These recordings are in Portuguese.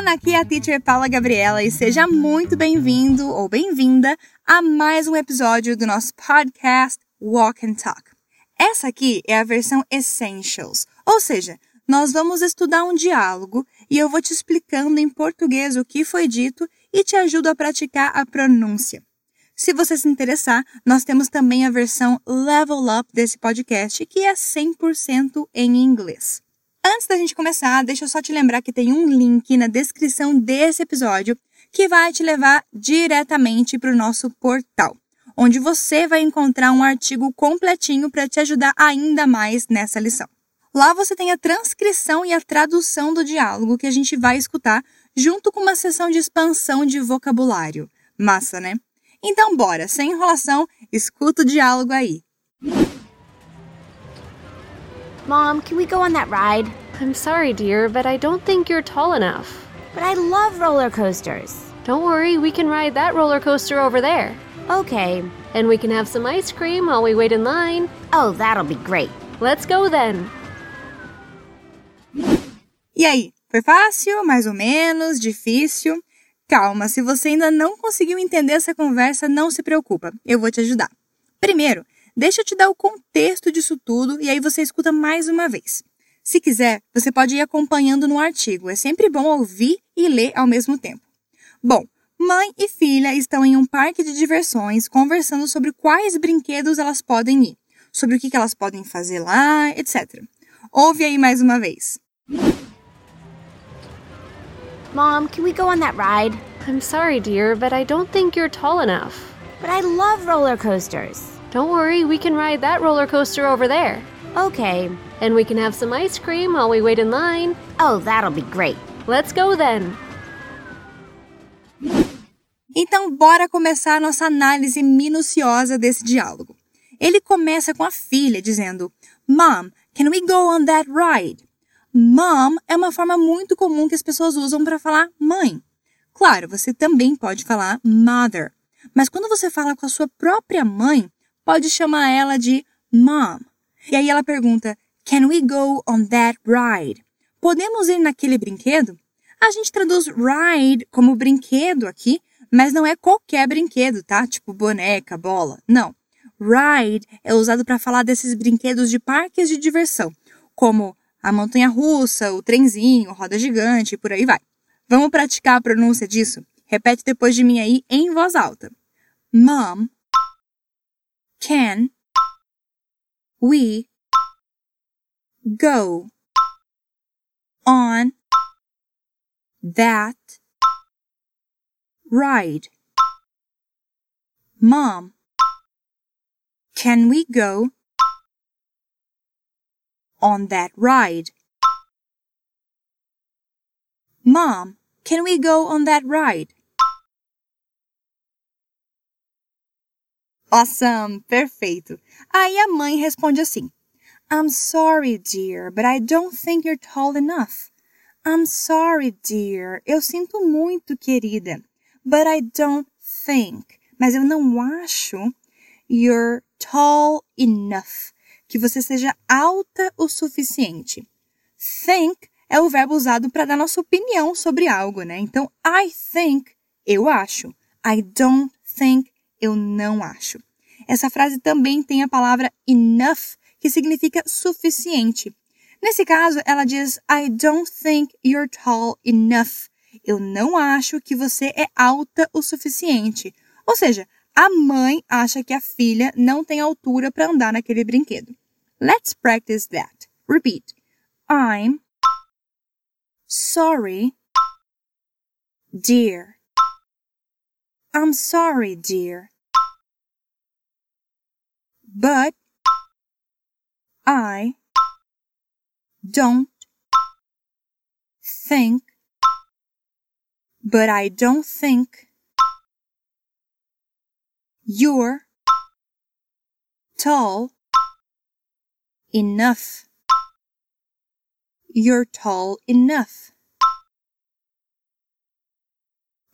everyone! Aqui é a teacher Paula Gabriela e seja muito bem-vindo ou bem-vinda a mais um episódio do nosso podcast Walk and Talk. Essa aqui é a versão Essentials, ou seja, nós vamos estudar um diálogo e eu vou te explicando em português o que foi dito e te ajudo a praticar a pronúncia. Se você se interessar, nós temos também a versão Level Up desse podcast, que é 100% em inglês. Antes da gente começar, deixa eu só te lembrar que tem um link na descrição desse episódio que vai te levar diretamente para o nosso portal, onde você vai encontrar um artigo completinho para te ajudar ainda mais nessa lição. Lá você tem a transcrição e a tradução do diálogo que a gente vai escutar, junto com uma sessão de expansão de vocabulário. Massa, né? Então, bora, sem enrolação, escuta o diálogo aí. Mom, can we go on that ride? I'm sorry, dear, but I don't think you're tall enough. But I love roller coasters. Don't worry, we can ride that roller coaster over there. Okay. And we can have some ice cream while we wait in line. Oh, that'll be great. Let's go then. E aí, foi fácil, mais ou menos, difícil? Calma, se você ainda não conseguiu entender essa conversa, não se preocupa, eu vou te ajudar. Primeiro, Deixa eu te dar o contexto disso tudo e aí você escuta mais uma vez. Se quiser, você pode ir acompanhando no artigo. É sempre bom ouvir e ler ao mesmo tempo. Bom, mãe e filha estão em um parque de diversões conversando sobre quais brinquedos elas podem ir, sobre o que elas podem fazer lá, etc. Ouve aí mais uma vez. Mom, can we go on that ride? I'm sorry, dear, but I don't think you're tall enough. But I love roller coasters. Don't worry, we can ride that roller coaster over there. Okay. And we can have some ice cream while we wait in line. Oh, that'll be great. Let's go then. Então, bora começar a nossa análise minuciosa desse diálogo. Ele começa com a filha dizendo: Mom, can we go on that ride? Mom é uma forma muito comum que as pessoas usam para falar mãe. Claro, você também pode falar mother, mas quando você fala com a sua própria mãe, pode chamar ela de mom. E aí ela pergunta: Can we go on that ride? Podemos ir naquele brinquedo? A gente traduz ride como brinquedo aqui, mas não é qualquer brinquedo, tá? Tipo boneca, bola. Não. Ride é usado para falar desses brinquedos de parques de diversão, como a montanha russa, o trenzinho, roda gigante e por aí vai. Vamos praticar a pronúncia disso? Repete depois de mim aí em voz alta. Mom can we go on that ride? Mom, can we go on that ride? Mom, can we go on that ride? Awesome! Perfeito! Aí a mãe responde assim: I'm sorry, dear, but I don't think you're tall enough. I'm sorry, dear. Eu sinto muito, querida. But I don't think. Mas eu não acho you're tall enough. Que você seja alta o suficiente. Think é o verbo usado para dar nossa opinião sobre algo, né? Então, I think, eu acho. I don't think, eu não acho. Essa frase também tem a palavra enough, que significa suficiente. Nesse caso, ela diz I don't think you're tall enough. Eu não acho que você é alta o suficiente. Ou seja, a mãe acha que a filha não tem altura para andar naquele brinquedo. Let's practice that. Repeat. I'm sorry, dear. I'm sorry, dear. But I don't think, but I don't think you're tall enough. You're tall enough.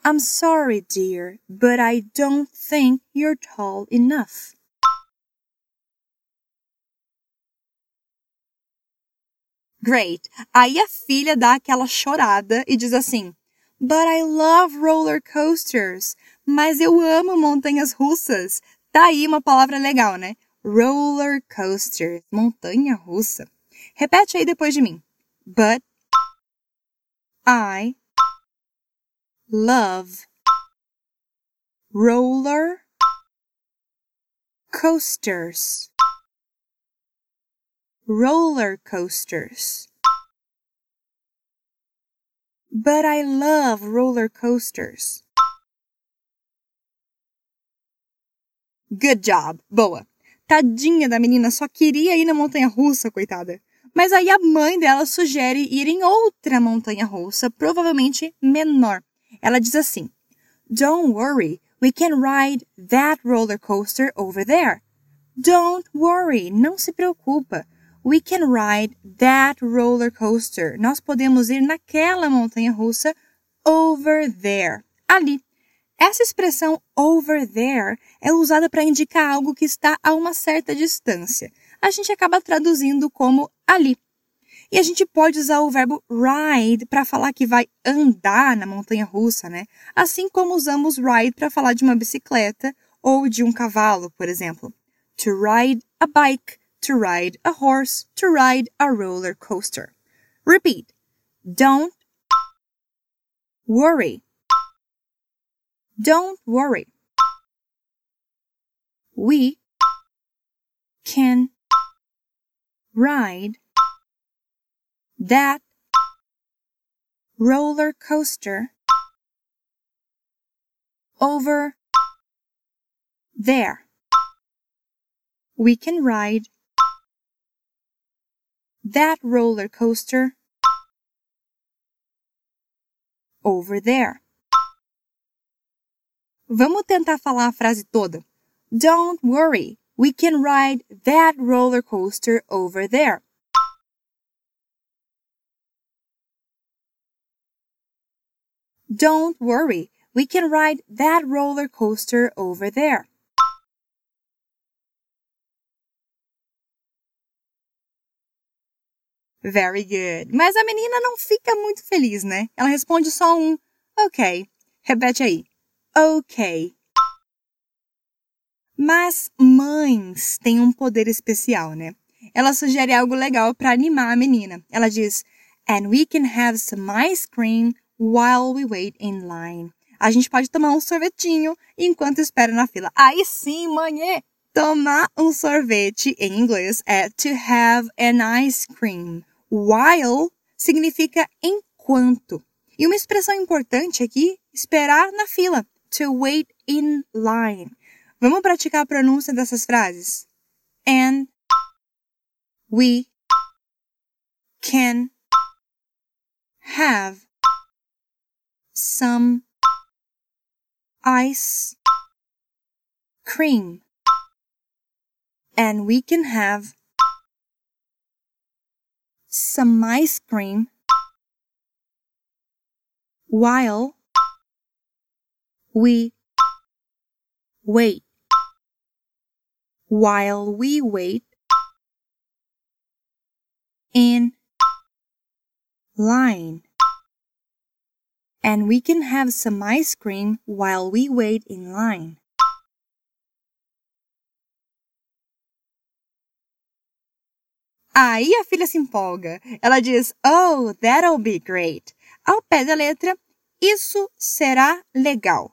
I'm sorry, dear, but I don't think you're tall enough. Great. Aí a filha dá aquela chorada e diz assim: But I love roller coasters. Mas eu amo montanhas russas. Tá aí uma palavra legal, né? Roller coasters, montanha russa. Repete aí depois de mim. But I love roller coasters. Roller coasters. But I love roller coasters. Good job. Boa. Tadinha da menina, só queria ir na montanha russa, coitada. Mas aí a mãe dela sugere ir em outra montanha russa, provavelmente menor. Ela diz assim: Don't worry, we can ride that roller coaster over there. Don't worry, não se preocupa. We can ride that roller coaster. Nós podemos ir naquela montanha russa over there. Ali. Essa expressão over there é usada para indicar algo que está a uma certa distância. A gente acaba traduzindo como ali. E a gente pode usar o verbo ride para falar que vai andar na montanha russa, né? Assim como usamos ride para falar de uma bicicleta ou de um cavalo, por exemplo. To ride a bike, to ride a horse, to ride a roller coaster. Repeat. Don't worry. Don't worry. We can ride that roller coaster over there. We can ride that roller coaster over there. Vamos tentar falar a frase toda. Don't worry, we can ride that roller coaster over there. Don't worry, we can ride that roller coaster over there. Very good. Mas a menina não fica muito feliz, né? Ela responde só um ok. Repete aí. Ok. Mas mães têm um poder especial, né? Ela sugere algo legal para animar a menina. Ela diz: And we can have some ice cream while we wait in line. A gente pode tomar um sorvetinho enquanto espera na fila. Aí sim, mãe! Tomar um sorvete em inglês é to have an ice cream. While significa enquanto. E uma expressão importante aqui, esperar na fila. To wait in line. Vamos praticar a pronúncia dessas frases? And we can have some ice cream. And we can have some ice cream while we wait. While we wait in line. And we can have some ice cream while we wait in line. Aí a filha se empolga. Ela diz, Oh, that'll be great. Ao pé da letra, isso será legal.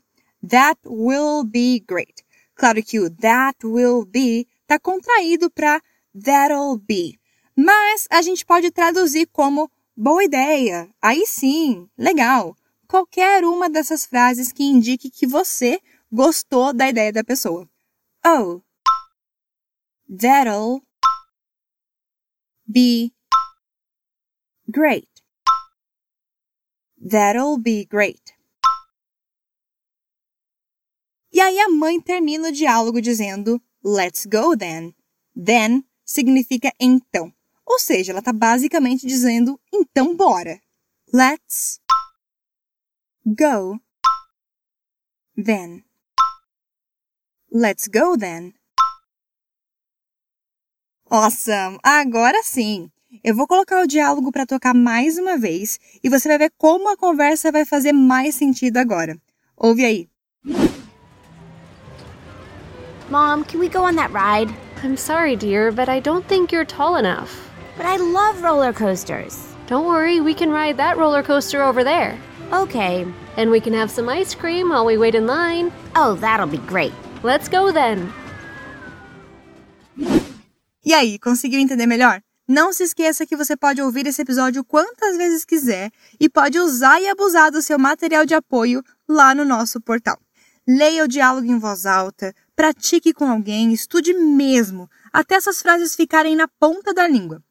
That will be great. Claro que o that will be está contraído para that'll be. Mas a gente pode traduzir como boa ideia. Aí sim, legal. Qualquer uma dessas frases que indique que você gostou da ideia da pessoa. Oh, that'll be great. That'll be great. E aí a mãe termina o diálogo dizendo Let's go then. Then significa então. Ou seja, ela está basicamente dizendo então bora. Let's go then. Let's go then. Awesome! Agora sim! Eu vou colocar o diálogo para tocar mais uma vez e você vai ver como a conversa vai fazer mais sentido agora. Ouve aí. Mom, can we go on that ride? I'm sorry, dear, but I don't think you're tall enough. But I love roller coasters. Don't worry, we can ride that roller coaster over there. Okay. And we can have some ice cream while we wait in line. Oh, that'll be great. Let's go then. E aí, conseguiu entender melhor? Não se esqueça que você pode ouvir esse episódio quantas vezes quiser e pode usar e abusar do seu material de apoio lá no nosso portal. Leia o diálogo em voz alta, pratique com alguém, estude mesmo, até essas frases ficarem na ponta da língua.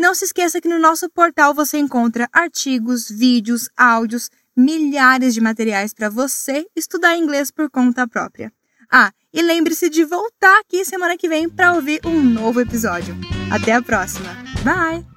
Não se esqueça que no nosso portal você encontra artigos, vídeos, áudios, milhares de materiais para você estudar inglês por conta própria. Ah, e lembre-se de voltar aqui semana que vem para ouvir um novo episódio. Até a próxima. Bye!